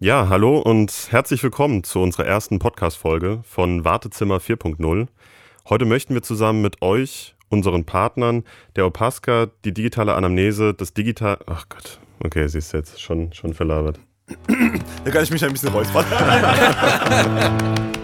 Ja, hallo und herzlich willkommen zu unserer ersten Podcast-Folge von Wartezimmer 4.0. Heute möchten wir zusammen mit euch, unseren Partnern, der Opaska, die digitale Anamnese, das digital. Ach Gott, okay, sie ist jetzt schon, schon verlabert. Da kann ich mich ein bisschen räuspern.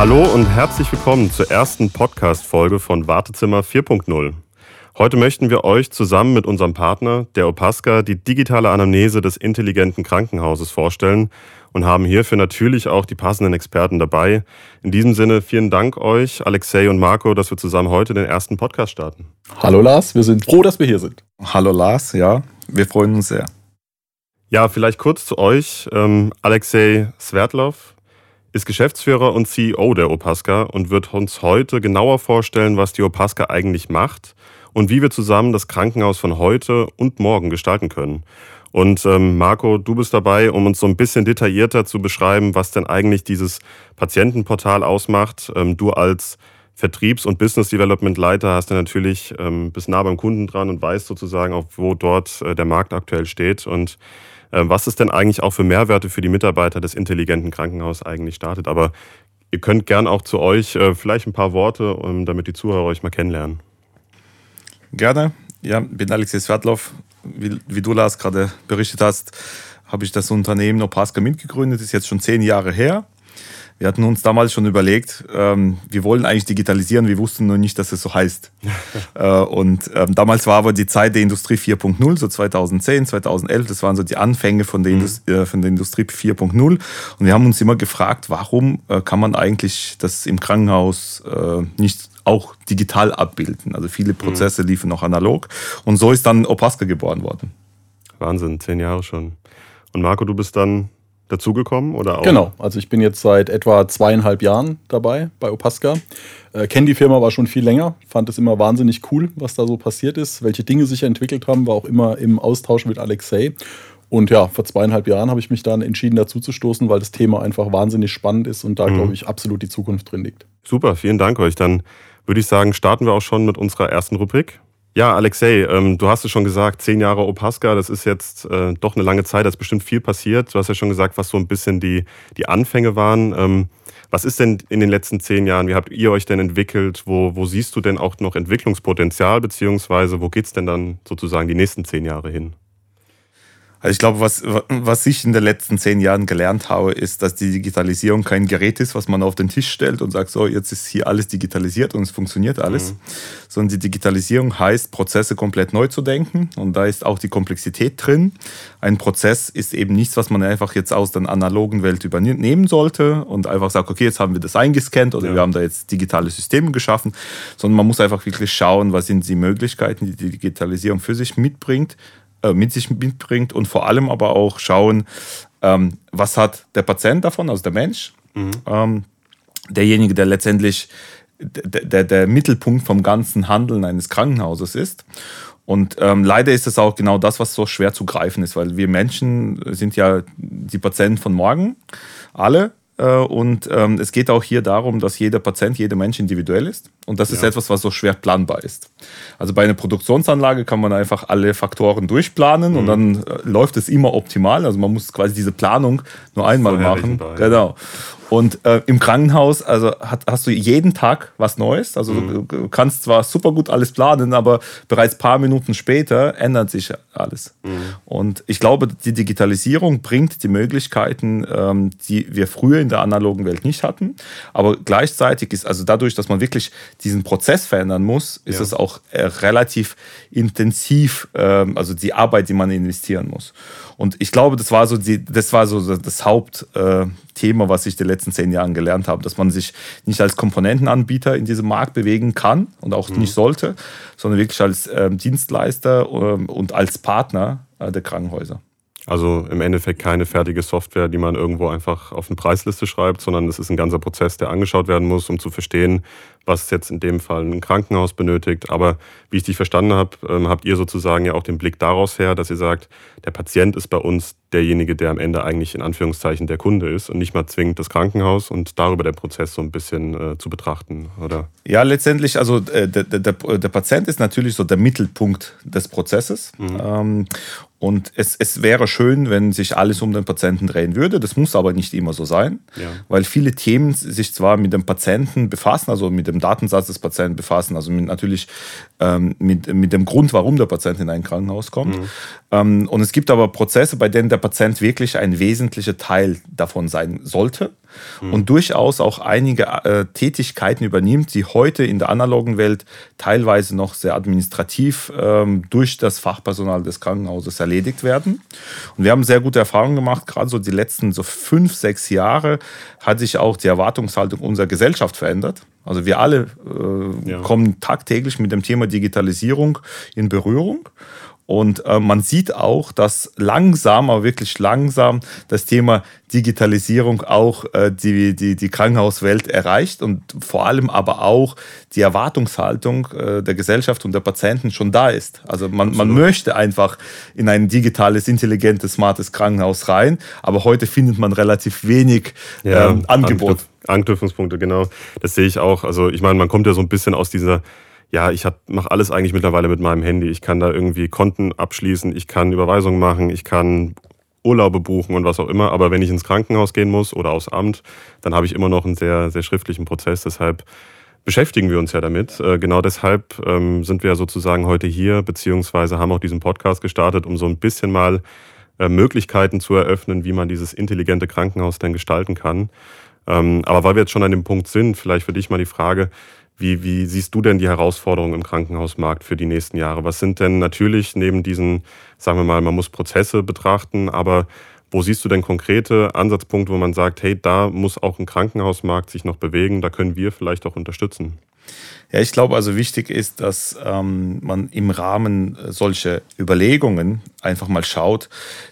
Hallo und herzlich willkommen zur ersten Podcast-Folge von Wartezimmer 4.0. Heute möchten wir euch zusammen mit unserem Partner, der Opaska, die digitale Anamnese des intelligenten Krankenhauses vorstellen und haben hierfür natürlich auch die passenden Experten dabei. In diesem Sinne vielen Dank euch, Alexei und Marco, dass wir zusammen heute den ersten Podcast starten. Hallo Lars, wir sind froh, dass wir hier sind. Hallo Lars, ja, wir freuen uns sehr. Ja, vielleicht kurz zu euch. Ähm, Alexei Sverdlov ist Geschäftsführer und CEO der Opaska und wird uns heute genauer vorstellen, was die Opaska eigentlich macht und wie wir zusammen das Krankenhaus von heute und morgen gestalten können. Und ähm, Marco, du bist dabei, um uns so ein bisschen detaillierter zu beschreiben, was denn eigentlich dieses Patientenportal ausmacht. Ähm, du als Vertriebs- und Business Development Leiter hast du natürlich ähm, bis nah beim Kunden dran und weißt sozusagen auch, wo dort äh, der Markt aktuell steht und was es denn eigentlich auch für Mehrwerte für die Mitarbeiter des intelligenten Krankenhauses eigentlich startet. Aber ihr könnt gern auch zu euch äh, vielleicht ein paar Worte, damit die Zuhörer euch mal kennenlernen. Gerne. Ja, bin Alexei Sverdlov. Wie, wie du, Lars, gerade berichtet hast, habe ich das Unternehmen Opaska mitgegründet. Ist jetzt schon zehn Jahre her. Wir hatten uns damals schon überlegt, ähm, wir wollen eigentlich digitalisieren, wir wussten nur nicht, dass es so heißt. äh, und ähm, damals war aber die Zeit der Industrie 4.0, so 2010, 2011, das waren so die Anfänge von der, mhm. äh, von der Industrie 4.0. Und wir haben uns immer gefragt, warum äh, kann man eigentlich das im Krankenhaus äh, nicht auch digital abbilden? Also viele Prozesse mhm. liefen noch analog. Und so ist dann Opaska geboren worden. Wahnsinn, zehn Jahre schon. Und Marco, du bist dann dazugekommen oder auch? Genau, also ich bin jetzt seit etwa zweieinhalb Jahren dabei bei Opaska. Äh, Kenne die Firma aber schon viel länger, fand es immer wahnsinnig cool, was da so passiert ist, welche Dinge sich entwickelt haben, war auch immer im Austausch mit Alexei. Und ja, vor zweieinhalb Jahren habe ich mich dann entschieden, dazuzustoßen, weil das Thema einfach wahnsinnig spannend ist und da, mhm. glaube ich, absolut die Zukunft drin liegt. Super, vielen Dank euch. Dann würde ich sagen, starten wir auch schon mit unserer ersten Rubrik. Ja, Alexei, ähm, du hast es schon gesagt, zehn Jahre Opaska, das ist jetzt äh, doch eine lange Zeit, da ist bestimmt viel passiert. Du hast ja schon gesagt, was so ein bisschen die, die Anfänge waren. Ähm, was ist denn in den letzten zehn Jahren, wie habt ihr euch denn entwickelt? Wo, wo siehst du denn auch noch Entwicklungspotenzial, beziehungsweise wo geht es denn dann sozusagen die nächsten zehn Jahre hin? Also ich glaube, was, was ich in den letzten zehn Jahren gelernt habe, ist, dass die Digitalisierung kein Gerät ist, was man auf den Tisch stellt und sagt, so, jetzt ist hier alles digitalisiert und es funktioniert alles. Mhm. Sondern die Digitalisierung heißt, Prozesse komplett neu zu denken und da ist auch die Komplexität drin. Ein Prozess ist eben nichts, was man einfach jetzt aus der analogen Welt übernehmen sollte und einfach sagt, okay, jetzt haben wir das eingescannt oder ja. wir haben da jetzt digitale Systeme geschaffen, sondern man muss einfach wirklich schauen, was sind die Möglichkeiten, die die Digitalisierung für sich mitbringt mit sich mitbringt und vor allem aber auch schauen, ähm, was hat der Patient davon, also der Mensch, mhm. ähm, derjenige, der letztendlich der, der, der, Mittelpunkt vom ganzen Handeln eines Krankenhauses ist. Und ähm, leider ist es auch genau das, was so schwer zu greifen ist, weil wir Menschen sind ja die Patienten von morgen, alle. Äh, und ähm, es geht auch hier darum, dass jeder Patient, jeder Mensch individuell ist. Und das ist ja. etwas, was so schwer planbar ist. Also bei einer Produktionsanlage kann man einfach alle Faktoren durchplanen mhm. und dann äh, läuft es immer optimal. Also man muss quasi diese Planung nur einmal machen. Genau. Und äh, im Krankenhaus, also hat, hast du jeden Tag was Neues. Also mhm. du kannst zwar super gut alles planen, aber bereits ein paar Minuten später ändert sich alles. Mhm. Und ich glaube, die Digitalisierung bringt die Möglichkeiten, ähm, die wir früher in der analogen Welt nicht hatten. Aber gleichzeitig ist, also dadurch, dass man wirklich diesen Prozess verändern muss, ist ja. es auch äh, relativ intensiv, ähm, also die Arbeit, die man investieren muss. Und ich glaube, das war so, die, das, war so das Hauptthema, was ich die letzten zehn Jahren gelernt habe, dass man sich nicht als Komponentenanbieter in diesem Markt bewegen kann und auch mhm. nicht sollte, sondern wirklich als ähm, Dienstleister ähm, und als Partner äh, der Krankenhäuser. Also im Endeffekt keine fertige Software, die man irgendwo einfach auf eine Preisliste schreibt, sondern es ist ein ganzer Prozess, der angeschaut werden muss, um zu verstehen, was jetzt in dem Fall ein Krankenhaus benötigt. Aber wie ich dich verstanden habe, ähm, habt ihr sozusagen ja auch den Blick daraus her, dass ihr sagt, der Patient ist bei uns derjenige, der am Ende eigentlich in Anführungszeichen der Kunde ist und nicht mal zwingend das Krankenhaus und darüber der Prozess so ein bisschen äh, zu betrachten, oder? Ja, letztendlich, also äh, der, der, der, Patient ist natürlich so der Mittelpunkt des Prozesses. Mhm. Ähm, und es, es wäre schön, wenn sich alles um den Patienten drehen würde. Das muss aber nicht immer so sein, ja. weil viele Themen sich zwar mit dem Patienten befassen, also mit dem Datensatz des Patienten befassen, also mit, natürlich ähm, mit, mit dem Grund, warum der Patient in ein Krankenhaus kommt. Mhm. Ähm, und es gibt aber Prozesse, bei denen der Patient wirklich ein wesentlicher Teil davon sein sollte mhm. und durchaus auch einige äh, Tätigkeiten übernimmt, die heute in der analogen Welt teilweise noch sehr administrativ ähm, durch das Fachpersonal des Krankenhauses erledigt werden. Und wir haben sehr gute Erfahrungen gemacht, gerade so die letzten so fünf, sechs Jahre hat sich auch die Erwartungshaltung unserer Gesellschaft verändert. Also wir alle äh, ja. kommen tagtäglich mit dem Thema Digitalisierung in Berührung. Und äh, man sieht auch, dass langsam, aber wirklich langsam das Thema Digitalisierung auch äh, die, die, die Krankenhauswelt erreicht und vor allem aber auch die Erwartungshaltung äh, der Gesellschaft und der Patienten schon da ist. Also man, man möchte einfach in ein digitales, intelligentes, smartes Krankenhaus rein, aber heute findet man relativ wenig ja, ähm, Angebot. Anknüpfungspunkte, genau. Das sehe ich auch. Also ich meine, man kommt ja so ein bisschen aus dieser ja, ich mache alles eigentlich mittlerweile mit meinem Handy. Ich kann da irgendwie Konten abschließen, ich kann Überweisungen machen, ich kann Urlaube buchen und was auch immer. Aber wenn ich ins Krankenhaus gehen muss oder aufs Amt, dann habe ich immer noch einen sehr, sehr schriftlichen Prozess. Deshalb beschäftigen wir uns ja damit. Äh, genau deshalb ähm, sind wir sozusagen heute hier, beziehungsweise haben auch diesen Podcast gestartet, um so ein bisschen mal äh, Möglichkeiten zu eröffnen, wie man dieses intelligente Krankenhaus denn gestalten kann. Ähm, aber weil wir jetzt schon an dem Punkt sind, vielleicht für dich mal die Frage, wie, wie siehst du denn die Herausforderungen im Krankenhausmarkt für die nächsten Jahre? Was sind denn natürlich neben diesen, sagen wir mal, man muss Prozesse betrachten, aber wo siehst du denn konkrete Ansatzpunkte, wo man sagt, hey, da muss auch ein Krankenhausmarkt sich noch bewegen, da können wir vielleicht auch unterstützen? Ja, ich glaube also wichtig ist, dass ähm, man im Rahmen solcher Überlegungen einfach mal schaut,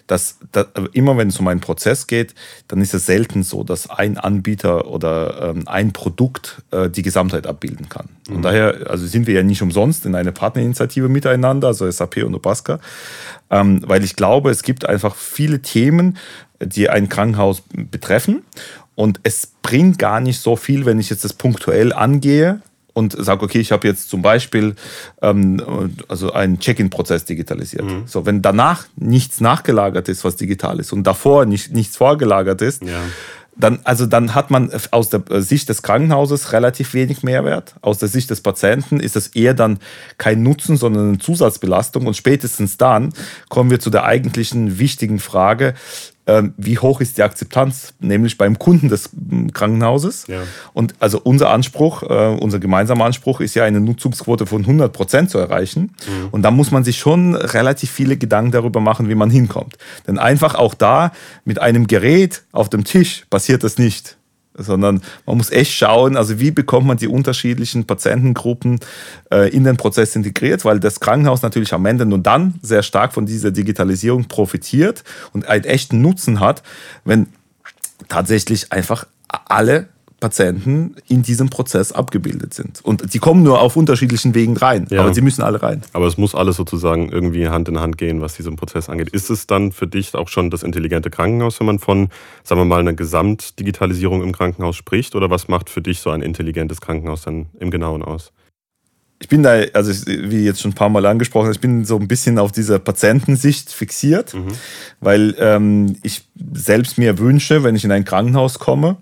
dass, dass immer wenn es um einen Prozess geht, dann ist es selten so, dass ein Anbieter oder ähm, ein Produkt äh, die Gesamtheit abbilden kann. Mhm. Und daher also sind wir ja nicht umsonst in einer Partnerinitiative miteinander, also SAP und Opaska, ähm, weil ich glaube, es gibt einfach viele Themen, die ein Krankenhaus betreffen. Und es bringt gar nicht so viel, wenn ich jetzt das punktuell angehe, und sage, okay, ich habe jetzt zum Beispiel ähm, also einen Check-in-Prozess digitalisiert. Mhm. So, wenn danach nichts nachgelagert ist, was digital ist, und davor nicht, nichts vorgelagert ist, ja. dann, also dann hat man aus der Sicht des Krankenhauses relativ wenig Mehrwert. Aus der Sicht des Patienten ist es eher dann kein Nutzen, sondern eine Zusatzbelastung. Und spätestens dann kommen wir zu der eigentlichen wichtigen Frage, wie hoch ist die Akzeptanz, nämlich beim Kunden des Krankenhauses. Ja. Und also unser Anspruch, äh, unser gemeinsamer Anspruch ist ja eine Nutzungsquote von 100 Prozent zu erreichen. Mhm. Und da muss man sich schon relativ viele Gedanken darüber machen, wie man hinkommt. Denn einfach auch da mit einem Gerät auf dem Tisch passiert das nicht sondern man muss echt schauen, also wie bekommt man die unterschiedlichen Patientengruppen äh, in den Prozess integriert, weil das Krankenhaus natürlich am Ende nur dann sehr stark von dieser Digitalisierung profitiert und einen echten Nutzen hat, wenn tatsächlich einfach alle Patienten in diesem Prozess abgebildet sind. Und die kommen nur auf unterschiedlichen Wegen rein, ja. aber sie müssen alle rein. Aber es muss alles sozusagen irgendwie Hand in Hand gehen, was diesen Prozess angeht. Ist es dann für dich auch schon das intelligente Krankenhaus, wenn man von, sagen wir mal, einer Gesamtdigitalisierung im Krankenhaus spricht? Oder was macht für dich so ein intelligentes Krankenhaus dann im Genauen aus? ich bin da, also wie jetzt schon ein paar Mal angesprochen, ich bin so ein bisschen auf dieser Patientensicht fixiert, mhm. weil ähm, ich selbst mir wünsche, wenn ich in ein Krankenhaus komme,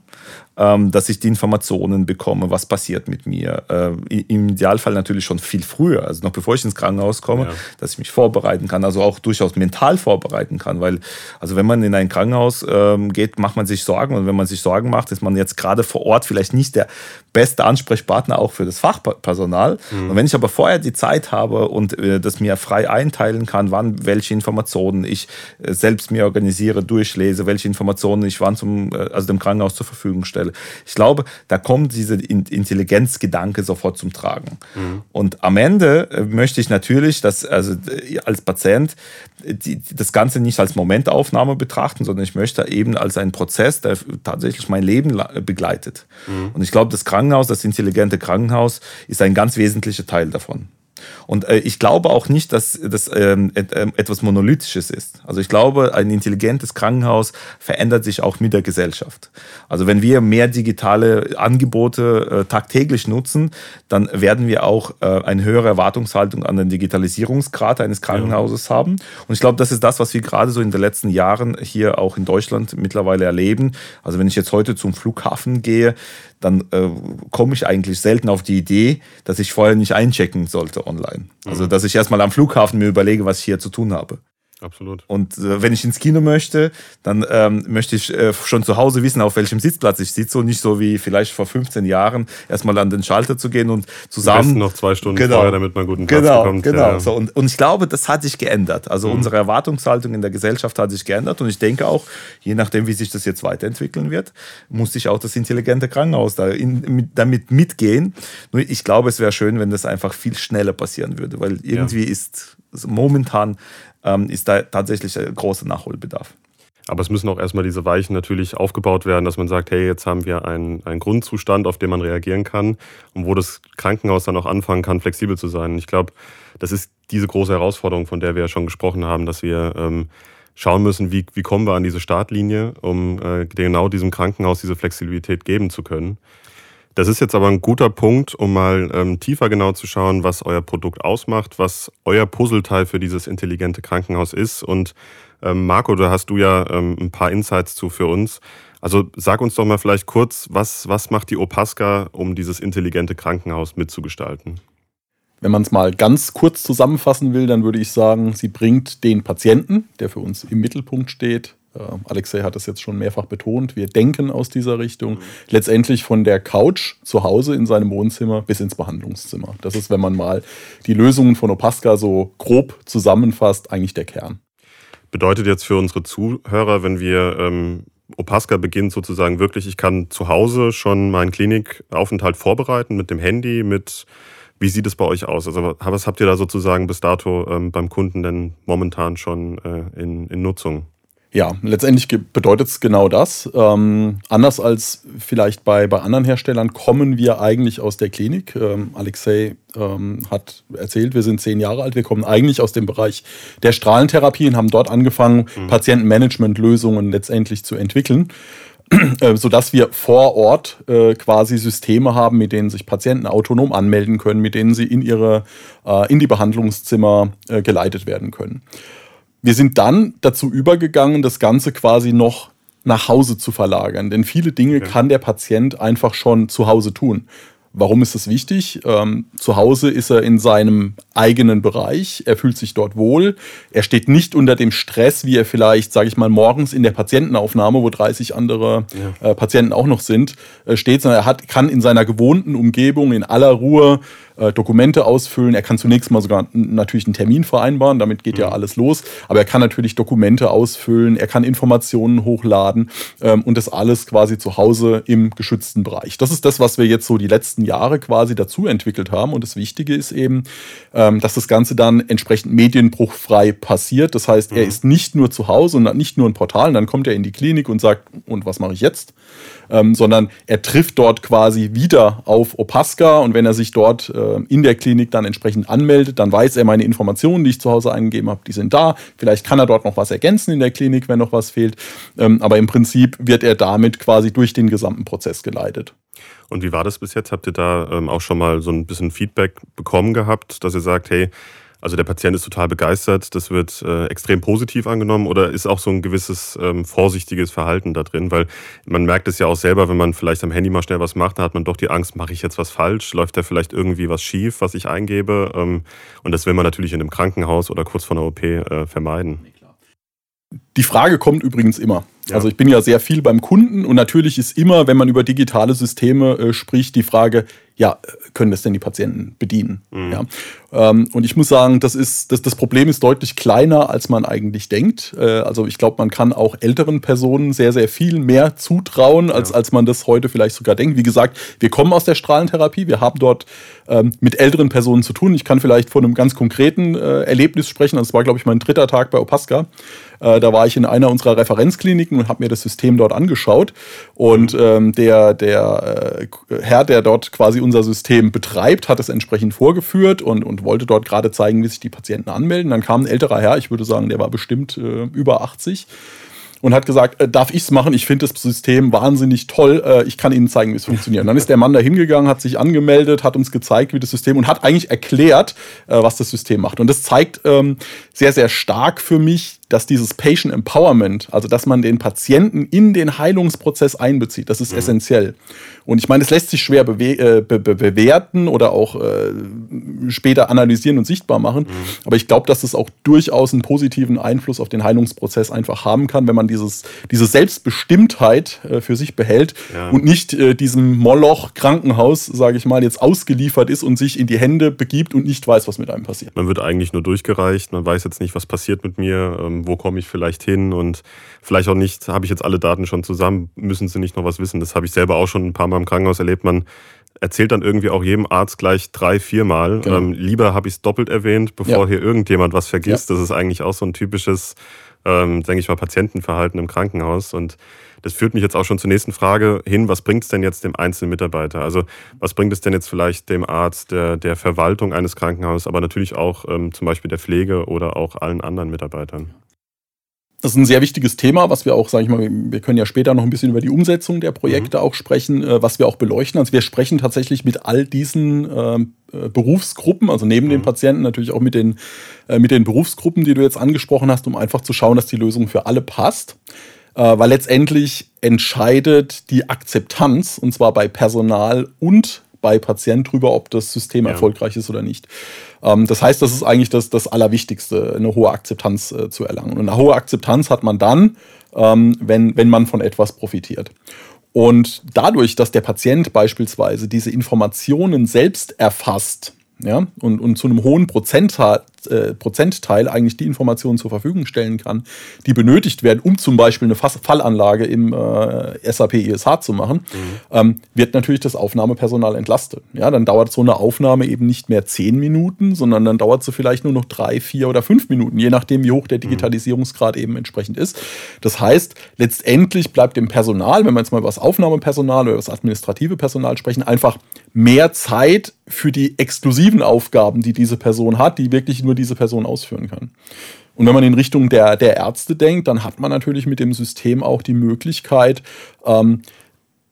dass ich die Informationen bekomme, was passiert mit mir. Äh, Im Idealfall natürlich schon viel früher, also noch bevor ich ins Krankenhaus komme, ja. dass ich mich vorbereiten kann, also auch durchaus mental vorbereiten kann, weil also wenn man in ein Krankenhaus ähm, geht, macht man sich Sorgen und wenn man sich Sorgen macht, ist man jetzt gerade vor Ort vielleicht nicht der beste Ansprechpartner auch für das Fachpersonal. Mhm. Und wenn ich aber vorher die Zeit habe und äh, das mir frei einteilen kann, wann welche Informationen ich äh, selbst mir organisiere, durchlese, welche Informationen ich wann zum, also dem Krankenhaus zur Verfügung stelle, vorstelle. Ich glaube, da kommt dieser Intelligenzgedanke sofort zum Tragen. Mhm. Und am Ende äh, möchte ich natürlich, dass also äh, als Patient die, das Ganze nicht als Momentaufnahme betrachten, sondern ich möchte eben als einen Prozess, der tatsächlich mein Leben begleitet. Mhm. Und ich glaube, das Krankenhaus, das intelligente Krankenhaus, ist ein ganz wesentlicher Teil davon. Und äh, ich glaube auch nicht, dass das ähm, et, äh, etwas Monolithisches ist. Also ich glaube, ein intelligentes Krankenhaus verändert sich auch mit der Gesellschaft. Also wenn wir mehr digitale Angebote äh, tagtäglich nutzen, dann werden wir auch äh, eine höhere Erwartungshaltung an den Digitalisierungsgrad eines Krankenhauses ja. haben. Und ich glaube, das ist das, was wir gerade so in den letzten Jahren hier auch in Deutschland mittlerweile erleben. Also wenn ich jetzt heute zum Flughafen gehe, dann äh, komme ich eigentlich selten auf die Idee, dass ich vorher nicht einchecken sollte online. Also, dass ich erstmal am Flughafen mir überlege, was ich hier zu tun habe. Absolut. Und äh, wenn ich ins Kino möchte, dann ähm, möchte ich äh, schon zu Hause wissen, auf welchem Sitzplatz ich sitze und nicht so wie vielleicht vor 15 Jahren erstmal an den Schalter zu gehen und zusammen. noch zwei Stunden genau, vorher, damit man guten Platz genau, bekommt. Genau, ja. so, und, und ich glaube, das hat sich geändert. Also mhm. unsere Erwartungshaltung in der Gesellschaft hat sich geändert und ich denke auch, je nachdem, wie sich das jetzt weiterentwickeln wird, muss sich auch das intelligente Krankenhaus da in, mit, damit mitgehen. Nur ich glaube, es wäre schön, wenn das einfach viel schneller passieren würde, weil irgendwie ja. ist momentan ähm, ist da tatsächlich ein großer Nachholbedarf. Aber es müssen auch erstmal diese Weichen natürlich aufgebaut werden, dass man sagt, hey, jetzt haben wir einen, einen Grundzustand, auf den man reagieren kann und wo das Krankenhaus dann auch anfangen kann, flexibel zu sein. Ich glaube, das ist diese große Herausforderung, von der wir ja schon gesprochen haben, dass wir ähm, schauen müssen, wie, wie kommen wir an diese Startlinie, um äh, genau diesem Krankenhaus diese Flexibilität geben zu können. Das ist jetzt aber ein guter Punkt, um mal ähm, tiefer genau zu schauen, was euer Produkt ausmacht, was euer Puzzleteil für dieses intelligente Krankenhaus ist. Und ähm, Marco, da hast du ja ähm, ein paar Insights zu für uns. Also sag uns doch mal vielleicht kurz, was, was macht die Opaska, um dieses intelligente Krankenhaus mitzugestalten? Wenn man es mal ganz kurz zusammenfassen will, dann würde ich sagen, sie bringt den Patienten, der für uns im Mittelpunkt steht, Alexei hat das jetzt schon mehrfach betont. Wir denken aus dieser Richtung. Letztendlich von der Couch zu Hause in seinem Wohnzimmer bis ins Behandlungszimmer. Das ist, wenn man mal die Lösungen von Opaska so grob zusammenfasst, eigentlich der Kern. Bedeutet jetzt für unsere Zuhörer, wenn wir ähm, Opaska beginnt sozusagen wirklich, ich kann zu Hause schon meinen Klinikaufenthalt vorbereiten mit dem Handy, mit wie sieht es bei euch aus? Also was habt ihr da sozusagen bis dato ähm, beim Kunden denn momentan schon äh, in, in Nutzung? Ja, letztendlich bedeutet es genau das. Ähm, anders als vielleicht bei, bei anderen Herstellern kommen wir eigentlich aus der Klinik. Ähm, Alexei ähm, hat erzählt, wir sind zehn Jahre alt. Wir kommen eigentlich aus dem Bereich der Strahlentherapie und haben dort angefangen, mhm. Patientenmanagement-Lösungen letztendlich zu entwickeln. Äh, sodass wir vor Ort äh, quasi Systeme haben, mit denen sich Patienten autonom anmelden können, mit denen sie in ihre äh, in die Behandlungszimmer äh, geleitet werden können. Wir sind dann dazu übergegangen, das Ganze quasi noch nach Hause zu verlagern. Denn viele Dinge okay. kann der Patient einfach schon zu Hause tun. Warum ist das wichtig? Ähm, zu Hause ist er in seinem eigenen Bereich, er fühlt sich dort wohl, er steht nicht unter dem Stress, wie er vielleicht, sage ich mal, morgens in der Patientenaufnahme, wo 30 andere ja. äh, Patienten auch noch sind, äh, steht, sondern er hat, kann in seiner gewohnten Umgebung in aller Ruhe äh, Dokumente ausfüllen. Er kann zunächst mal sogar natürlich einen Termin vereinbaren, damit geht mhm. ja alles los. Aber er kann natürlich Dokumente ausfüllen, er kann Informationen hochladen ähm, und das alles quasi zu Hause im geschützten Bereich. Das ist das, was wir jetzt so die letzten Jahre quasi dazu entwickelt haben. Und das Wichtige ist eben, ähm, dass das Ganze dann entsprechend medienbruchfrei passiert. Das heißt, mhm. er ist nicht nur zu Hause und nicht nur ein Portal, und dann kommt er in die Klinik und sagt, und was mache ich jetzt? ähm, sondern er trifft dort quasi wieder auf Opaska und wenn er sich dort äh, in der Klinik dann entsprechend anmeldet, dann weiß er meine Informationen, die ich zu Hause eingegeben habe, die sind da. Vielleicht kann er dort noch was ergänzen in der Klinik, wenn noch was fehlt. Ähm, aber im Prinzip wird er damit quasi durch den gesamten Prozess geleitet. Und wie war das bis jetzt? Habt ihr da ähm, auch schon mal so ein bisschen Feedback bekommen gehabt, dass ihr sagt, hey, also der Patient ist total begeistert, das wird äh, extrem positiv angenommen oder ist auch so ein gewisses ähm, vorsichtiges Verhalten da drin? Weil man merkt es ja auch selber, wenn man vielleicht am Handy mal schnell was macht, dann hat man doch die Angst, mache ich jetzt was falsch? Läuft da vielleicht irgendwie was schief, was ich eingebe? Ähm, und das will man natürlich in einem Krankenhaus oder kurz vor einer OP äh, vermeiden Die Frage kommt übrigens immer. Ja. Also ich bin ja sehr viel beim Kunden und natürlich ist immer, wenn man über digitale Systeme äh, spricht, die Frage, ja, können das denn die Patienten bedienen? Mhm. Ja. Ähm, und ich muss sagen, das, ist, das, das Problem ist deutlich kleiner, als man eigentlich denkt. Äh, also ich glaube, man kann auch älteren Personen sehr, sehr viel mehr zutrauen, als, ja. als man das heute vielleicht sogar denkt. Wie gesagt, wir kommen aus der Strahlentherapie, wir haben dort ähm, mit älteren Personen zu tun. Ich kann vielleicht von einem ganz konkreten äh, Erlebnis sprechen. Das war, glaube ich, mein dritter Tag bei Opaska. Äh, da war ich in einer unserer Referenzkliniken und habe mir das System dort angeschaut. Und ähm, der, der äh, Herr, der dort quasi unser System betreibt, hat es entsprechend vorgeführt und, und wollte dort gerade zeigen, wie sich die Patienten anmelden. Dann kam ein älterer Herr, ich würde sagen, der war bestimmt äh, über 80 und hat gesagt, äh, darf ich es machen? Ich finde das System wahnsinnig toll. Äh, ich kann Ihnen zeigen, wie es funktioniert. Und dann ist der Mann da hingegangen, hat sich angemeldet, hat uns gezeigt, wie das System und hat eigentlich erklärt, äh, was das System macht. Und das zeigt ähm, sehr, sehr stark für mich, dass dieses Patient Empowerment, also dass man den Patienten in den Heilungsprozess einbezieht, das ist mhm. essentiell. Und ich meine, es lässt sich schwer bewe äh, be be bewerten oder auch äh, später analysieren und sichtbar machen. Mhm. Aber ich glaube, dass es auch durchaus einen positiven Einfluss auf den Heilungsprozess einfach haben kann, wenn man dieses, diese Selbstbestimmtheit äh, für sich behält ja. und nicht äh, diesem Moloch Krankenhaus, sage ich mal, jetzt ausgeliefert ist und sich in die Hände begibt und nicht weiß, was mit einem passiert. Man wird eigentlich nur durchgereicht, man weiß jetzt nicht, was passiert mit mir. Ähm wo komme ich vielleicht hin und vielleicht auch nicht, habe ich jetzt alle Daten schon zusammen, müssen sie nicht noch was wissen. Das habe ich selber auch schon ein paar Mal im Krankenhaus erlebt. Man erzählt dann irgendwie auch jedem Arzt gleich drei, viermal. Genau. Ähm, lieber habe ich es doppelt erwähnt, bevor ja. hier irgendjemand was vergisst. Ja. Das ist eigentlich auch so ein typisches, ähm, denke ich mal, Patientenverhalten im Krankenhaus. Und das führt mich jetzt auch schon zur nächsten Frage hin. Was bringt es denn jetzt dem einzelnen Mitarbeiter? Also was bringt es denn jetzt vielleicht dem Arzt, der, der Verwaltung eines Krankenhauses, aber natürlich auch ähm, zum Beispiel der Pflege oder auch allen anderen Mitarbeitern? Das ist ein sehr wichtiges Thema, was wir auch, sage ich mal, wir können ja später noch ein bisschen über die Umsetzung der Projekte mhm. auch sprechen, äh, was wir auch beleuchten. Also wir sprechen tatsächlich mit all diesen ähm, äh, Berufsgruppen, also neben mhm. den Patienten natürlich auch mit den, äh, mit den Berufsgruppen, die du jetzt angesprochen hast, um einfach zu schauen, dass die Lösung für alle passt. Äh, weil letztendlich entscheidet die Akzeptanz, und zwar bei Personal und bei Patient drüber, ob das System ja. erfolgreich ist oder nicht. Ähm, das heißt, das ist eigentlich das, das Allerwichtigste, eine hohe Akzeptanz äh, zu erlangen. Und eine hohe Akzeptanz hat man dann, ähm, wenn, wenn man von etwas profitiert. Und dadurch, dass der Patient beispielsweise diese Informationen selbst erfasst, ja, und, und zu einem hohen Prozentteil, äh, Prozentteil eigentlich die Informationen zur Verfügung stellen kann, die benötigt werden, um zum Beispiel eine Fallanlage im äh, SAP ESH zu machen, mhm. ähm, wird natürlich das Aufnahmepersonal entlastet. Ja, dann dauert so eine Aufnahme eben nicht mehr zehn Minuten, sondern dann dauert sie vielleicht nur noch drei, vier oder fünf Minuten, je nachdem, wie hoch der mhm. Digitalisierungsgrad mhm. eben entsprechend ist. Das heißt, letztendlich bleibt dem Personal, wenn wir jetzt mal über das Aufnahmepersonal oder das administrative Personal sprechen, einfach mehr Zeit für die exklusiven Aufgaben, die diese Person hat, die wirklich nur diese Person ausführen kann. Und wenn man in Richtung der, der Ärzte denkt, dann hat man natürlich mit dem System auch die Möglichkeit, ähm,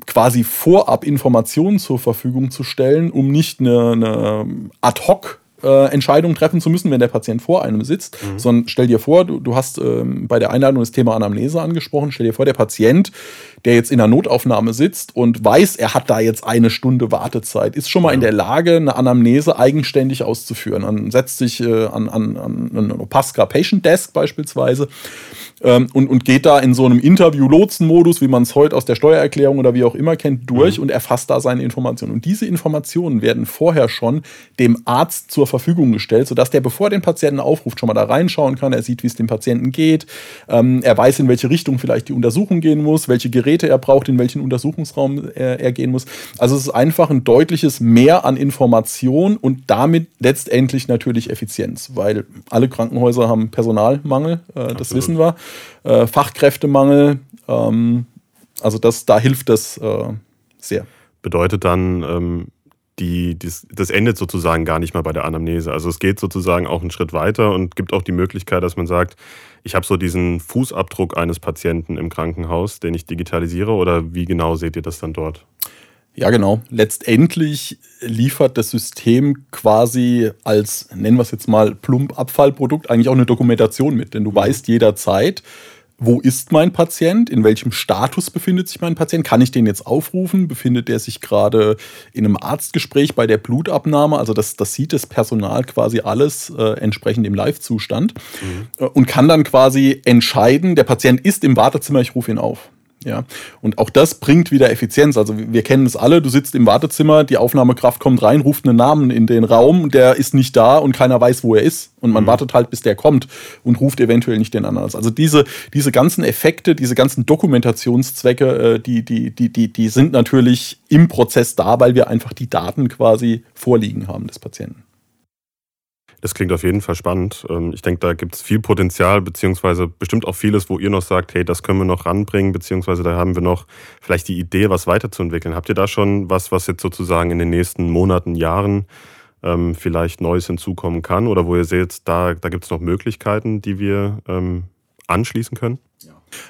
quasi vorab Informationen zur Verfügung zu stellen, um nicht eine, eine Ad-Hoc äh, Entscheidungen treffen zu müssen, wenn der Patient vor einem sitzt, mhm. sondern stell dir vor, du, du hast ähm, bei der Einladung das Thema Anamnese angesprochen, stell dir vor, der Patient, der jetzt in der Notaufnahme sitzt und weiß, er hat da jetzt eine Stunde Wartezeit, ist schon mal in der Lage, eine Anamnese eigenständig auszuführen. Dann setzt sich äh, an, an, an einen Opaska Patient Desk beispielsweise ähm, und, und geht da in so einem Interview-Lotsen-Modus, wie man es heute aus der Steuererklärung oder wie auch immer kennt, durch mhm. und erfasst da seine Informationen. Und diese Informationen werden vorher schon dem Arzt zur Verfügung gestellt, sodass der, bevor er den Patienten aufruft, schon mal da reinschauen kann. Er sieht, wie es dem Patienten geht. Ähm, er weiß, in welche Richtung vielleicht die Untersuchung gehen muss, welche Geräte er braucht, in welchen Untersuchungsraum er, er gehen muss. Also es ist einfach ein deutliches Mehr an Information und damit letztendlich natürlich Effizienz, weil alle Krankenhäuser haben Personalmangel, äh, das wissen wir äh, Fachkräftemangel. Ähm, also das, da hilft das äh, sehr. Bedeutet dann, ähm, die, das, das endet sozusagen gar nicht mal bei der Anamnese. Also es geht sozusagen auch einen Schritt weiter und gibt auch die Möglichkeit, dass man sagt, ich habe so diesen Fußabdruck eines Patienten im Krankenhaus, den ich digitalisiere oder wie genau seht ihr das dann dort? Ja, genau. Letztendlich liefert das System quasi als, nennen wir es jetzt mal, plump Abfallprodukt eigentlich auch eine Dokumentation mit, denn du mhm. weißt jederzeit, wo ist mein Patient, in welchem Status befindet sich mein Patient, kann ich den jetzt aufrufen, befindet der sich gerade in einem Arztgespräch bei der Blutabnahme, also das, das sieht das Personal quasi alles äh, entsprechend im Live-Zustand. Mhm. und kann dann quasi entscheiden, der Patient ist im Wartezimmer, ich rufe ihn auf. Ja, und auch das bringt wieder Effizienz. Also wir kennen es alle, du sitzt im Wartezimmer, die Aufnahmekraft kommt rein, ruft einen Namen in den Raum, der ist nicht da und keiner weiß, wo er ist. Und man mhm. wartet halt, bis der kommt und ruft eventuell nicht den anderen. Also diese, diese ganzen Effekte, diese ganzen Dokumentationszwecke, äh, die, die, die, die, die sind natürlich im Prozess da, weil wir einfach die Daten quasi vorliegen haben des Patienten. Das klingt auf jeden Fall spannend. Ähm, ich denke, da gibt es viel Potenzial, beziehungsweise bestimmt auch vieles, wo ihr noch sagt, hey, das können wir noch ranbringen, beziehungsweise da haben wir noch vielleicht die Idee, was weiterzuentwickeln. Habt ihr da schon was, was jetzt sozusagen in den nächsten Monaten, Jahren ähm, vielleicht Neues hinzukommen kann? Oder wo ihr seht, da, da gibt es noch Möglichkeiten, die wir ähm, anschließen können?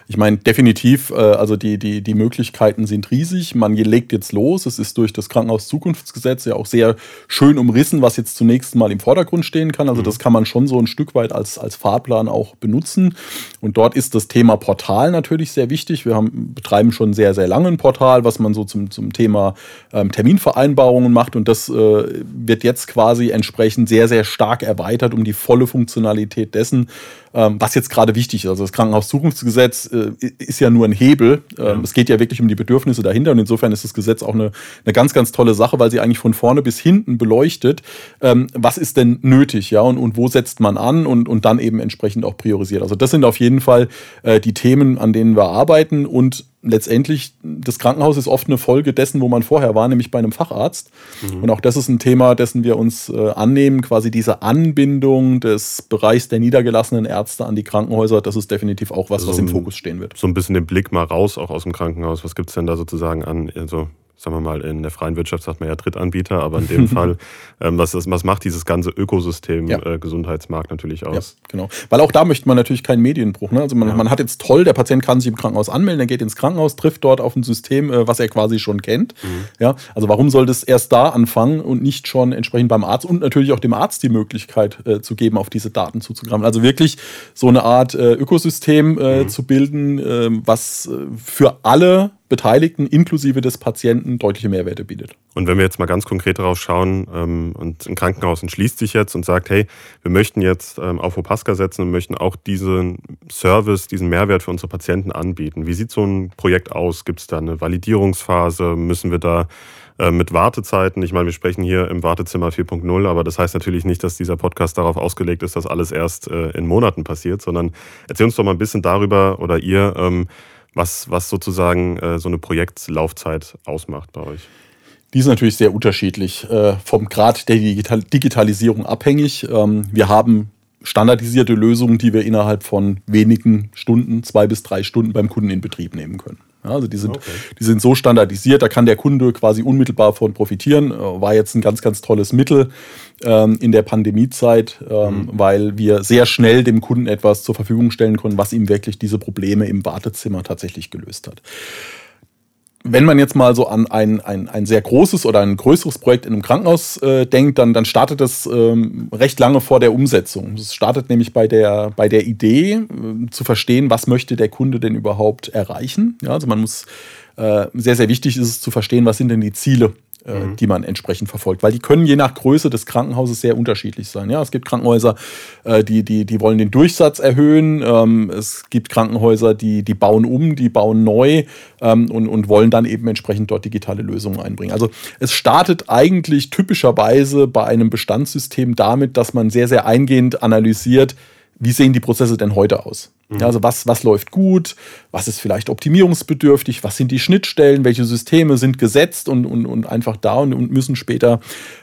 Ich meine, definitiv, äh, also die, die, die Möglichkeiten sind riesig. Man legt jetzt los. Es ist durch das Krankenhaus-Zukunftsgesetz ja auch sehr schön umrissen, was jetzt zunächst mal im Vordergrund stehen kann. Also mhm. das kann man schon so ein Stück weit als, als Fahrplan auch benutzen. Und dort ist das Thema Portal natürlich sehr wichtig. Wir haben, betreiben schon sehr, sehr lange ein Portal, was man so zum, zum Thema ähm, Terminvereinbarungen macht. Und das äh, wird jetzt quasi entsprechend sehr, sehr stark erweitert um die volle Funktionalität dessen, ähm, was jetzt gerade wichtig ist. Also das Krankenhaus-Zukunftsgesetz äh, ist ja nur ein Hebel. Ähm, ja. Es geht ja wirklich um die Bedürfnisse dahinter und insofern ist das Gesetz auch eine, eine ganz, ganz tolle Sache, weil sie eigentlich von vorne bis hinten beleuchtet, ähm, was ist denn nötig, ja, und, und wo setzt man an und, und dann eben entsprechend auch priorisiert. Also das sind auf jeden Fall äh, die Themen, an denen wir arbeiten und letztendlich, das Krankenhaus ist oft eine Folge dessen, wo man vorher war, nämlich bei einem Facharzt. Mhm. Und auch das ist ein Thema, dessen wir uns äh, annehmen, quasi diese Anbindung des Bereichs der niedergelassenen Ärzte an die Krankenhäuser, das ist definitiv auch was, also was im Fokus stehen wird. So ein bisschen den Blick mal raus, auch aus dem Krankenhaus. Was gibt es denn da sozusagen an, also sagen wir mal, in der freien Wirtschaft sagt man ja Drittanbieter, aber in dem Fall, ähm, was, was macht dieses ganze Ökosystem ja. äh, Gesundheitsmarkt natürlich aus? Ja, genau. Weil auch da möchte man natürlich keinen Medienbruch. Ne? Also man, ja. man hat jetzt toll, der Patient kann sich im Krankenhaus anmelden, er geht ins Krankenhaus, trifft dort auf ein System, äh, was er quasi schon kennt. Mhm. Ja, also warum sollte es erst da anfangen und nicht schon entsprechend beim Arzt und natürlich auch dem Arzt die Möglichkeit äh, zu geben, auf diese Daten zuzugreifen. Also wirklich so eine Art äh, Ökosystem äh, mhm. zu bilden, äh, was für alle Beteiligten inklusive des Patienten deutliche Mehrwerte bietet. Und wenn wir jetzt mal ganz konkret darauf schauen ähm, und ein Krankenhaus entschließt sich jetzt und sagt, hey, wir möchten jetzt ähm, auf Opaska setzen und möchten auch diesen Service, diesen Mehrwert für unsere Patienten anbieten. Wie sieht so ein Projekt aus? Gibt es da eine Validierungsphase? Müssen wir da äh, mit Wartezeiten. Ich meine, wir sprechen hier im Wartezimmer 4.0, aber das heißt natürlich nicht, dass dieser Podcast darauf ausgelegt ist, dass alles erst äh, in Monaten passiert, sondern erzähl uns doch mal ein bisschen darüber oder ihr, ähm, was, was sozusagen äh, so eine Projektlaufzeit ausmacht bei euch. Die ist natürlich sehr unterschiedlich, äh, vom Grad der Digital Digitalisierung abhängig. Ähm, wir haben standardisierte Lösungen, die wir innerhalb von wenigen Stunden, zwei bis drei Stunden beim Kunden in Betrieb nehmen können. Also die sind, okay. die sind so standardisiert, da kann der Kunde quasi unmittelbar von profitieren. Äh, war jetzt ein ganz, ganz tolles Mittel ähm, in der Pandemiezeit, ähm, mhm. weil wir sehr schnell dem Kunden etwas zur Verfügung stellen konnten, was ihm wirklich diese Probleme im Wartezimmer tatsächlich gelöst hat wenn man jetzt mal so an ein, ein, ein sehr großes oder ein größeres Projekt in einem Krankenhaus äh, denkt, dann, dann startet das ähm, recht lange vor der Umsetzung. Es startet nämlich bei der, bei der Idee, äh, zu verstehen, was möchte der Kunde denn überhaupt erreichen. Ja, also man muss äh, sehr, sehr wichtig ist es zu verstehen, was sind denn die Ziele mhm. die man entsprechend verfolgt. Weil die können je nach Größe des Krankenhauses sehr unterschiedlich sein. Ja, es gibt Krankenhäuser, äh, die, die, die wollen den Durchsatz erhöhen. Ähm, es gibt Krankenhäuser, die, die bauen um, die bauen neu ähm, und, und wollen dann eben entsprechend dort digitale Lösungen einbringen. Also es startet eigentlich typischerweise bei einem Bestandssystem damit, dass man sehr, sehr eingehend analysiert, wie sehen die Prozesse denn heute aus? Mhm. Also was, was läuft gut, was ist vielleicht optimierungsbedürftig, was sind die Schnittstellen, welche Systeme sind gesetzt und, und, und einfach da und, und müssen später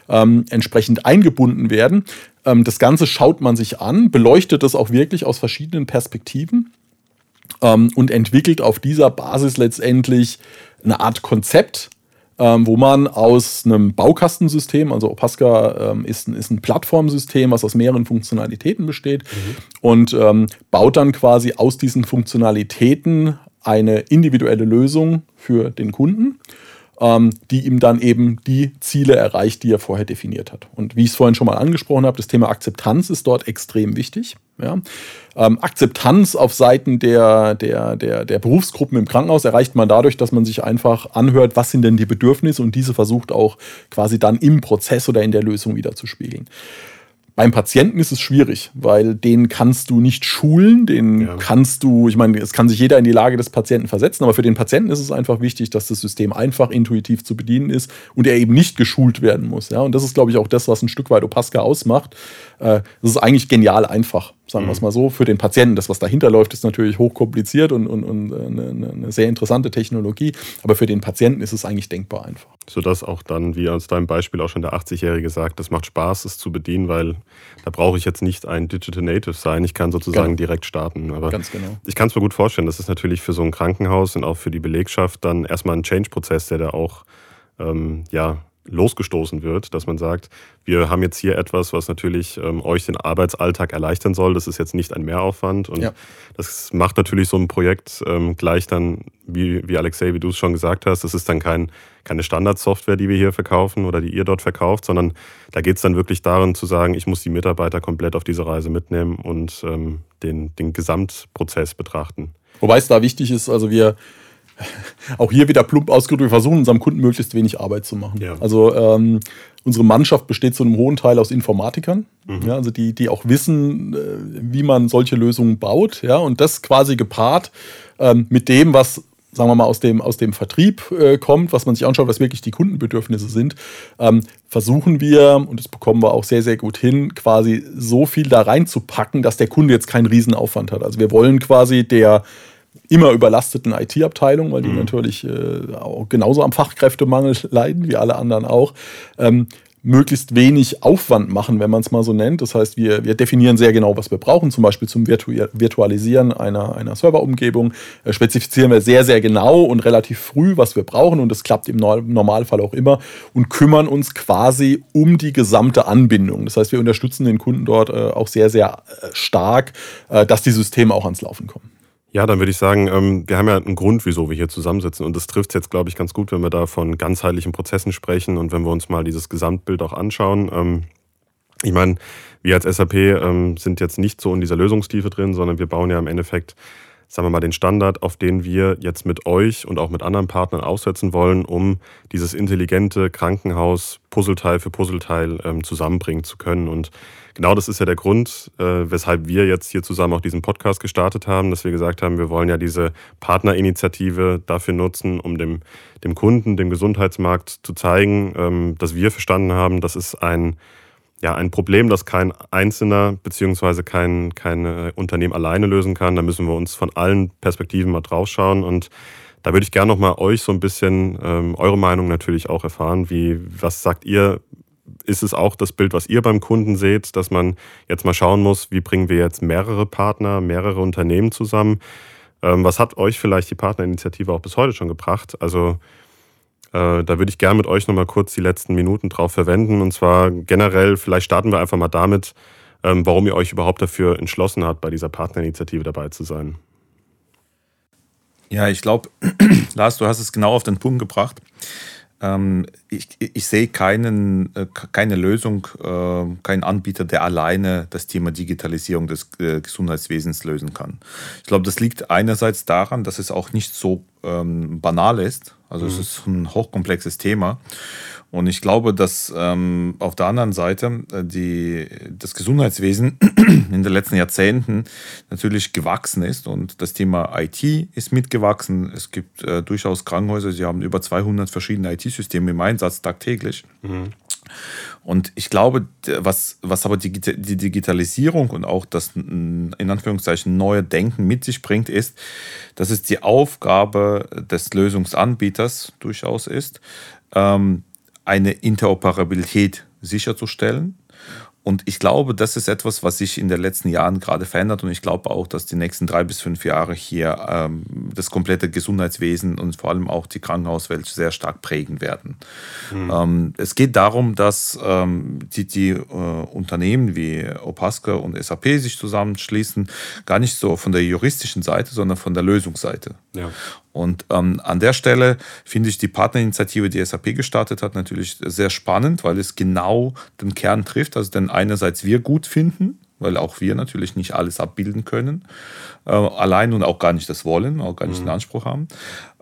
ähm, entsprechend eingebunden werden. Ähm, das Ganze schaut man sich an, beleuchtet das auch wirklich aus verschiedenen Perspektiven ähm, und entwickelt auf dieser Basis letztendlich eine Art Konzept, ähm, wo man aus einem Baukastensystem, also Opaska ähm, ist, ist, ein Plattformsystem, was aus mehreren Funktionalitäten besteht mhm. und ähm, baut dann quasi aus diesen Funktionalitäten eine individuelle Lösung für den Kunden. Ähm, die ihm dann eben die Ziele erreicht, die er vorher definiert hat. Und wie ich es vorhin schon mal angesprochen habe, das Thema Akzeptanz ist dort extrem wichtig. Ja. Ähm, Akzeptanz auf Seiten der, der, der, der Berufsgruppen im Krankenhaus erreicht man dadurch, dass man sich einfach anhört, was sind denn die Bedürfnisse und diese versucht auch quasi dann im Prozess oder in der Lösung wieder zu spiegeln. Beim Patienten ist es schwierig, weil den kannst du nicht schulen, den ja. kannst du, ich meine, es kann sich jeder in die Lage des Patienten versetzen, aber für den Patienten ist es einfach wichtig, dass das System einfach intuitiv zu bedienen ist und er eben nicht geschult werden muss. Ja? Und das ist, glaube ich, auch das, was ein Stück weit Opaska ausmacht. Äh, das ist eigentlich genial einfach sagen wir es mhm. mal so. Für den Patienten, das, was dahinter läuft, ist natürlich hochkompliziert und, und, und äh, eine, eine, sehr interessante Technologie. Aber für den Patienten ist es eigentlich denkbar einfach. Sodass auch dann, wie aus deinem Beispiel auch schon der 80-Jährige sagt, das macht Spaß, es zu bedienen, weil da brauche ich jetzt nicht ein Digital Native sein. Ich kann sozusagen genau. direkt starten. Aber Ganz genau. Ich kann es mir gut vorstellen, das ist natürlich für so ein Krankenhaus und auch für die Belegschaft dann erstmal ein Change-Prozess, der da auch ähm, ja, losgestoßen wird, dass man sagt, wir haben jetzt hier etwas, was natürlich ähm, euch den Arbeitsalltag erleichtern soll. Das ist jetzt nicht ein Mehraufwand und ja. das macht natürlich so ein Projekt ähm, gleich dann, wie, wie Alexei, wie du es schon gesagt hast, das ist dann kein, keine Standardsoftware, die wir hier verkaufen oder die ihr dort verkauft, sondern da geht es dann wirklich darum zu sagen, ich muss die Mitarbeiter komplett auf diese Reise mitnehmen und ähm, den, den Gesamtprozess betrachten. Wobei es da wichtig ist, also wir auch hier wieder plump ausgedrückt, wir versuchen unserem Kunden möglichst wenig Arbeit zu machen. Ja. Also ähm, unsere Mannschaft besteht zu einem hohen Teil aus Informatikern, mhm. ja, also die, die auch wissen, äh, wie man solche Lösungen baut. Ja, und das quasi gepaart ähm, mit dem, was sagen wir mal, aus dem, aus dem Vertrieb äh, kommt, was man sich anschaut, was wirklich die Kundenbedürfnisse sind, ähm, versuchen wir, und das bekommen wir auch sehr, sehr gut hin, quasi so viel da reinzupacken, dass der Kunde jetzt keinen Riesenaufwand hat. Also wir wollen quasi der immer überlasteten IT-Abteilung, weil die mhm. natürlich äh, auch genauso am Fachkräftemangel leiden wie alle anderen auch. Ähm, möglichst wenig Aufwand machen, wenn man es mal so nennt. Das heißt, wir, wir definieren sehr genau, was wir brauchen, zum Beispiel zum Virtu Virtualisieren einer, einer Serverumgebung. Äh, spezifizieren wir sehr, sehr genau und relativ früh, was wir brauchen und das klappt im Normalfall auch immer und kümmern uns quasi um die gesamte Anbindung. Das heißt, wir unterstützen den Kunden dort äh, auch sehr, sehr äh, stark, äh, dass die Systeme auch ans Laufen kommen. Ja, dann würde ich sagen, ähm, wir haben ja einen Grund, wieso wir hier zusammensitzen. Und das trifft jetzt, glaube ich, ganz gut, wenn wir da von ganzheitlichen Prozessen sprechen und wenn wir uns mal dieses Gesamtbild auch anschauen. Ähm, ich meine, wir als SAP ähm, sind jetzt nicht so in dieser Lösungstiefe drin, sondern wir bauen ja im Endeffekt, sagen wir mal, den Standard, auf den wir jetzt mit euch und auch mit anderen Partnern aufsetzen wollen, um dieses intelligente Krankenhaus Puzzleteil für Puzzleteil zusammenbringen zu können. Und genau das ist ja der Grund, äh, weshalb wir jetzt hier zusammen auch diesen Podcast gestartet haben, dass wir gesagt haben, wir wollen ja diese Partnerinitiative dafür nutzen, um dem, dem Kunden, dem Gesundheitsmarkt zu zeigen, ähm, dass wir verstanden haben, das ist ein, ja, ein Problem, das kein Einzelner bzw. kein, kein äh, Unternehmen alleine lösen kann. Da müssen wir uns von allen Perspektiven mal draufschauen und da würde ich gerne noch mal euch so ein bisschen ähm, eure Meinung natürlich auch erfahren. Wie, was sagt ihr? ist es auch das Bild, was ihr beim Kunden seht, dass man jetzt mal schauen muss, wie bringen wir jetzt mehrere Partner, mehrere Unternehmen zusammen? Ähm, was hat euch vielleicht die Partnerinitiative auch bis heute schon gebracht? Also da würde ich gerne mit euch nochmal kurz die letzten Minuten drauf verwenden. Und zwar generell, vielleicht starten wir einfach mal damit, ähm, warum ihr euch überhaupt dafür entschlossen habt, bei dieser Partnerinitiative dabei zu sein. Ja, ich glaube, Lars, du hast es genau auf den Punkt gebracht. Ähm, ich, ich, sehe äh, keine Lösung, äh, keinen Anbieter, der alleine das Thema Digitalisierung des äh, Gesundheitswesens lösen kann. Ich glaube, das liegt einerseits daran, dass es auch nicht so ähm, banal ist. Also mhm. es ist ein hochkomplexes Thema. Und ich glaube, dass ähm, auf der anderen Seite äh, die, das Gesundheitswesen in den letzten Jahrzehnten natürlich gewachsen ist und das Thema IT ist mitgewachsen. Es gibt äh, durchaus Krankenhäuser, sie haben über 200 verschiedene IT-Systeme im Einsatz tagtäglich. Mhm. Und ich glaube, was, was aber die, die Digitalisierung und auch das in Anführungszeichen neue Denken mit sich bringt, ist, dass es die Aufgabe des Lösungsanbieters durchaus ist, ähm, eine Interoperabilität sicherzustellen. Und ich glaube, das ist etwas, was sich in den letzten Jahren gerade verändert. Und ich glaube auch, dass die nächsten drei bis fünf Jahre hier ähm, das komplette Gesundheitswesen und vor allem auch die Krankenhauswelt sehr stark prägen werden. Mhm. Ähm, es geht darum, dass ähm, die, die äh, Unternehmen wie Opaska und SAP sich zusammenschließen, gar nicht so von der juristischen Seite, sondern von der Lösungsseite. Ja. Und ähm, an der Stelle finde ich die Partnerinitiative, die SAP gestartet hat, natürlich sehr spannend, weil es genau den Kern trifft. Also denn einerseits wir gut finden, weil auch wir natürlich nicht alles abbilden können, äh, allein und auch gar nicht das wollen, auch gar nicht mhm. den Anspruch haben.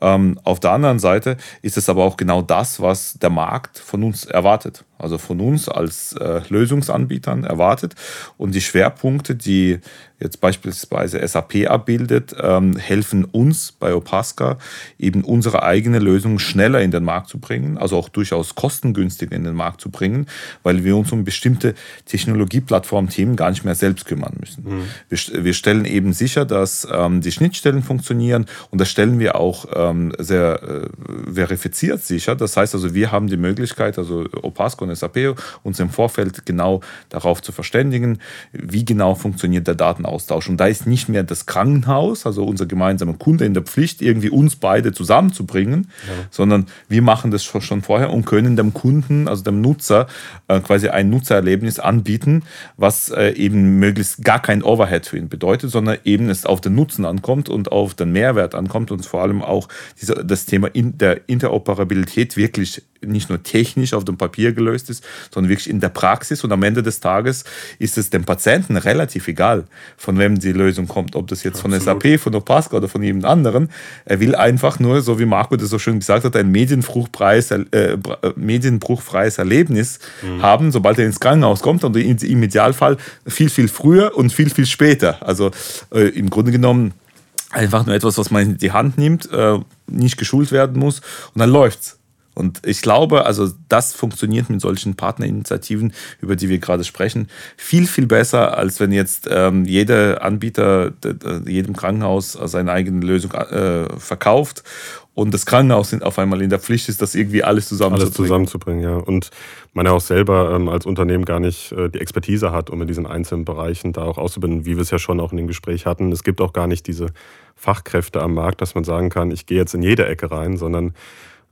Ähm, auf der anderen Seite ist es aber auch genau das, was der Markt von uns erwartet. Also von uns als äh, Lösungsanbietern erwartet. Und die Schwerpunkte, die jetzt beispielsweise SAP abbildet, ähm, helfen uns bei Opaska eben unsere eigene Lösung schneller in den Markt zu bringen, also auch durchaus kostengünstiger in den Markt zu bringen, weil wir uns um bestimmte Technologieplattform-Themen gar nicht mehr selbst kümmern müssen. Mhm. Wir, wir, stellen eben sicher, dass ähm, die Schnittstellen funktionieren und das stellen wir auch ähm, sehr äh, verifiziert sicher. Das heißt also, wir haben die Möglichkeit, also Opasco und SAP, uns im Vorfeld genau darauf zu verständigen, wie genau funktioniert der Datenaustausch. Und da ist nicht mehr das Krankenhaus, also unser gemeinsamer Kunde, in der Pflicht, irgendwie uns beide zusammenzubringen, ja. sondern wir machen das schon vorher und können dem Kunden, also dem Nutzer, äh, quasi ein Nutzererlebnis anbieten, was äh, eben möglichst gar kein Overhead für ihn bedeutet, sondern eben es auf den Nutzen ankommt und auf den Mehrwert ankommt und vor allem auch diese, das Thema in der Interoperabilität wirklich nicht nur technisch auf dem Papier gelöst ist, sondern wirklich in der Praxis. Und am Ende des Tages ist es dem Patienten relativ egal, von wem die Lösung kommt, ob das jetzt Absolut. von SAP, von Opaska oder von jemand anderen. Er will einfach nur, so wie Marco das so schön gesagt hat, ein medienbruchfreies, äh, äh, medienbruchfreies Erlebnis mhm. haben, sobald er ins Krankenhaus kommt und im Idealfall viel, viel früher und viel, viel später. Also äh, im Grunde genommen einfach nur etwas, was man in die Hand nimmt, äh, nicht geschult werden muss und dann läuft's. Und ich glaube, also das funktioniert mit solchen Partnerinitiativen, über die wir gerade sprechen, viel, viel besser, als wenn jetzt ähm, jeder Anbieter jedem Krankenhaus seine eigene Lösung äh, verkauft und das Krankenhaus auf einmal in der Pflicht ist, das irgendwie alles zusammenzubringen. Alles zusammenzubringen, ja. Und man ja auch selber ähm, als Unternehmen gar nicht äh, die Expertise hat, um in diesen einzelnen Bereichen da auch auszubinden, wie wir es ja schon auch in dem Gespräch hatten. Es gibt auch gar nicht diese Fachkräfte am Markt, dass man sagen kann, ich gehe jetzt in jede Ecke rein, sondern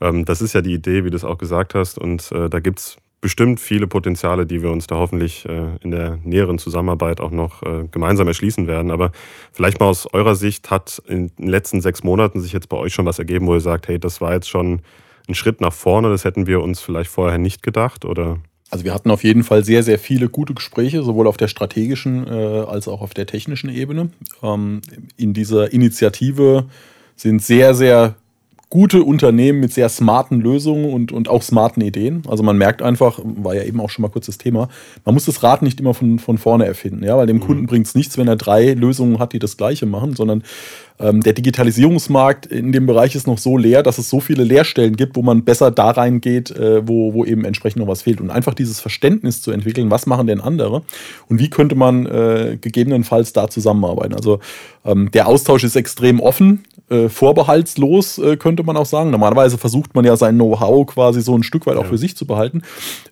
ähm, das ist ja die Idee, wie du es auch gesagt hast. Und äh, da gibt es bestimmt viele Potenziale, die wir uns da hoffentlich äh, in der näheren Zusammenarbeit auch noch äh, gemeinsam erschließen werden. Aber vielleicht mal aus eurer Sicht hat in den letzten sechs Monaten sich jetzt bei euch schon was ergeben, wo ihr sagt, hey, das war jetzt schon ein Schritt nach vorne, das hätten wir uns vielleicht vorher nicht gedacht, oder? Also wir hatten auf jeden Fall sehr, sehr viele gute Gespräche, sowohl auf der strategischen äh, als auch auf der technischen Ebene. Ähm, in dieser Initiative sind sehr, sehr gute Unternehmen mit sehr smarten Lösungen und, und auch smarten Ideen. Also man merkt einfach, war ja eben auch schon mal kurz das Thema, man muss das Rad nicht immer von, von vorne erfinden, ja, weil dem mhm. Kunden bringt es nichts, wenn er drei Lösungen hat, die das gleiche machen, sondern ähm, der Digitalisierungsmarkt in dem Bereich ist noch so leer, dass es so viele Leerstellen gibt, wo man besser da reingeht, äh, wo, wo eben entsprechend noch was fehlt. Und einfach dieses Verständnis zu entwickeln, was machen denn andere und wie könnte man äh, gegebenenfalls da zusammenarbeiten. Also ähm, der Austausch ist extrem offen, äh, vorbehaltslos, äh, könnte man auch sagen. Normalerweise versucht man ja sein Know-how quasi so ein Stück weit auch für sich zu behalten.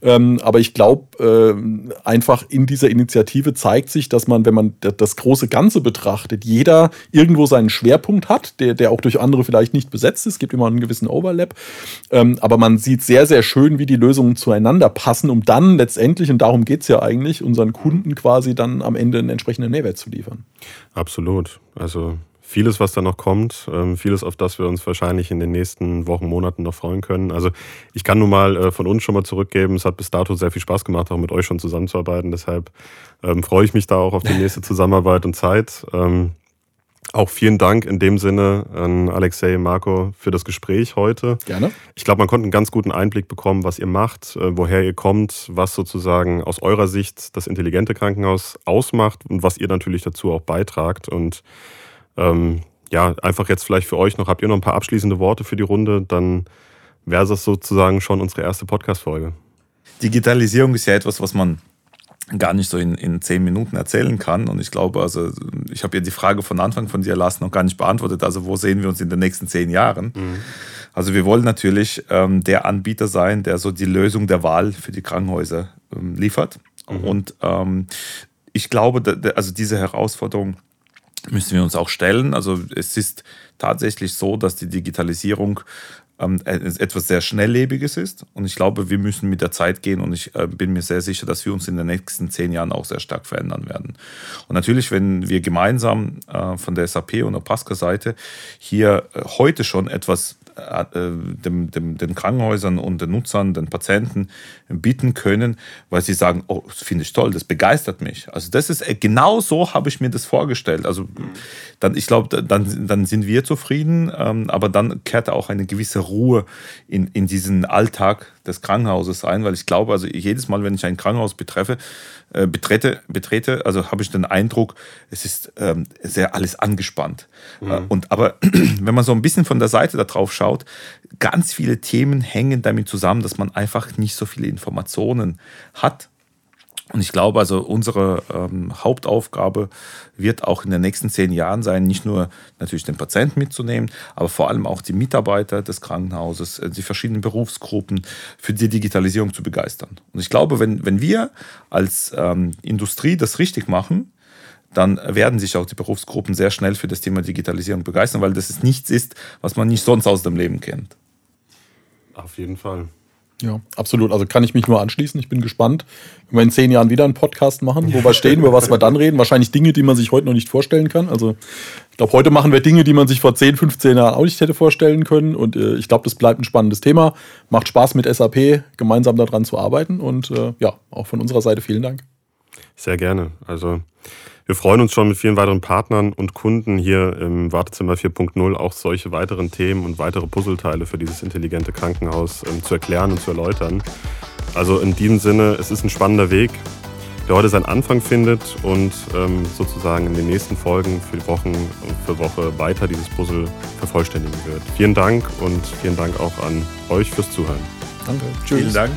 Ähm, aber ich glaube, äh, einfach in dieser Initiative zeigt sich, dass man, wenn man das große Ganze betrachtet, jeder irgendwo seinen Schwerpunkt hat, der, der auch durch andere vielleicht nicht besetzt ist. Es gibt immer einen gewissen Overlap. Ähm, aber man sieht sehr, sehr schön, wie die Lösungen zueinander passen, um dann letztendlich, und darum geht es ja eigentlich, unseren Kunden quasi dann am Ende einen entsprechenden Mehrwert zu liefern. Absolut. Also vieles, was da noch kommt, ähm, vieles, auf das wir uns wahrscheinlich in den nächsten Wochen, Monaten noch freuen können. Also ich kann nun mal äh, von uns schon mal zurückgeben, es hat bis dato sehr viel Spaß gemacht, auch mit euch schon zusammenzuarbeiten. Deshalb ähm, freue ich mich da auch auf die nächste Zusammenarbeit und Zeit. Auch vielen Dank in dem Sinne an Alexei, Marco für das Gespräch heute. Gerne. Ich glaube, man konnte einen ganz guten Einblick bekommen, was ihr macht, äh, woher ihr kommt, was sozusagen aus eurer Sicht das intelligente Krankenhaus ausmacht und was ihr natürlich dazu auch beitragt. Und ähm, ja, einfach jetzt vielleicht für euch noch, habt ihr noch ein paar abschließende Worte für die Runde? Dann wäre das sozusagen schon unsere erste Podcast-Folge. Digitalisierung ist ja etwas, was man gar nicht so in, in zehn Minuten erzählen kann. Und ich glaube, also ich habe ja die Frage von Anfang von dir, Lars, noch gar nicht beantwortet. Also wo sehen wir uns in den nächsten zehn Jahren? Mhm. Also wir wollen natürlich ähm, der Anbieter sein, der so die Lösung der Wahl für die Krankenhäuser ähm, liefert. Mhm. Und ähm, ich glaube, da, also diese Herausforderung müssen wir uns auch stellen. Also es ist tatsächlich so, dass die Digitalisierung ähm, etwas sehr Schnelllebiges ist. Und ich glaube, wir müssen mit der Zeit gehen und ich äh, bin mir sehr sicher, dass wir uns in den nächsten zehn Jahren auch sehr stark verändern werden. Und natürlich, wenn wir gemeinsam äh, von der SAP und der Pasca-Seite hier äh, heute schon etwas äh, dem, dem, den Krankenhäusern und den Nutzern, den Patienten bieten können, weil sie sagen, oh, das finde ich toll, das begeistert mich. Also das ist, äh, genau so habe ich mir das vorgestellt. Also dann, ich glaube, dann, dann sind wir zufrieden, ähm, aber dann kehrt auch eine gewisse Ruhe in, in diesen Alltag des Krankenhauses ein, weil ich glaube, also jedes Mal, wenn ich ein Krankenhaus betreffe, äh, betrete, betrete, also habe ich den Eindruck, es ist ähm, sehr alles angespannt. Mhm. Äh, und aber wenn man so ein bisschen von der Seite da drauf schaut, ganz viele Themen hängen damit zusammen, dass man einfach nicht so viele Informationen hat und ich glaube also, unsere ähm, Hauptaufgabe wird auch in den nächsten zehn Jahren sein, nicht nur natürlich den Patienten mitzunehmen, aber vor allem auch die Mitarbeiter des Krankenhauses, äh, die verschiedenen Berufsgruppen für die Digitalisierung zu begeistern. Und ich glaube, wenn, wenn wir als ähm, Industrie das richtig machen, dann werden sich auch die Berufsgruppen sehr schnell für das Thema Digitalisierung begeistern, weil das ist nichts ist, was man nicht sonst aus dem Leben kennt. Auf jeden Fall. Ja, absolut. Also kann ich mich nur anschließen. Ich bin gespannt, wenn wir in zehn Jahren wieder einen Podcast machen, wo wir stehen, über was wir dann reden. Wahrscheinlich Dinge, die man sich heute noch nicht vorstellen kann. Also ich glaube, heute machen wir Dinge, die man sich vor 10, 15 Jahren auch nicht hätte vorstellen können. Und äh, ich glaube, das bleibt ein spannendes Thema. Macht Spaß mit SAP, gemeinsam daran zu arbeiten. Und äh, ja, auch von unserer Seite vielen Dank. Sehr gerne. Also wir freuen uns schon mit vielen weiteren Partnern und Kunden hier im Wartezimmer 4.0 auch solche weiteren Themen und weitere Puzzleteile für dieses intelligente Krankenhaus ähm, zu erklären und zu erläutern. Also in diesem Sinne, es ist ein spannender Weg, der heute seinen Anfang findet und ähm, sozusagen in den nächsten Folgen für Wochen für Woche weiter dieses Puzzle vervollständigen wird. Vielen Dank und vielen Dank auch an euch fürs Zuhören. Danke. Tschüss. Vielen Dank.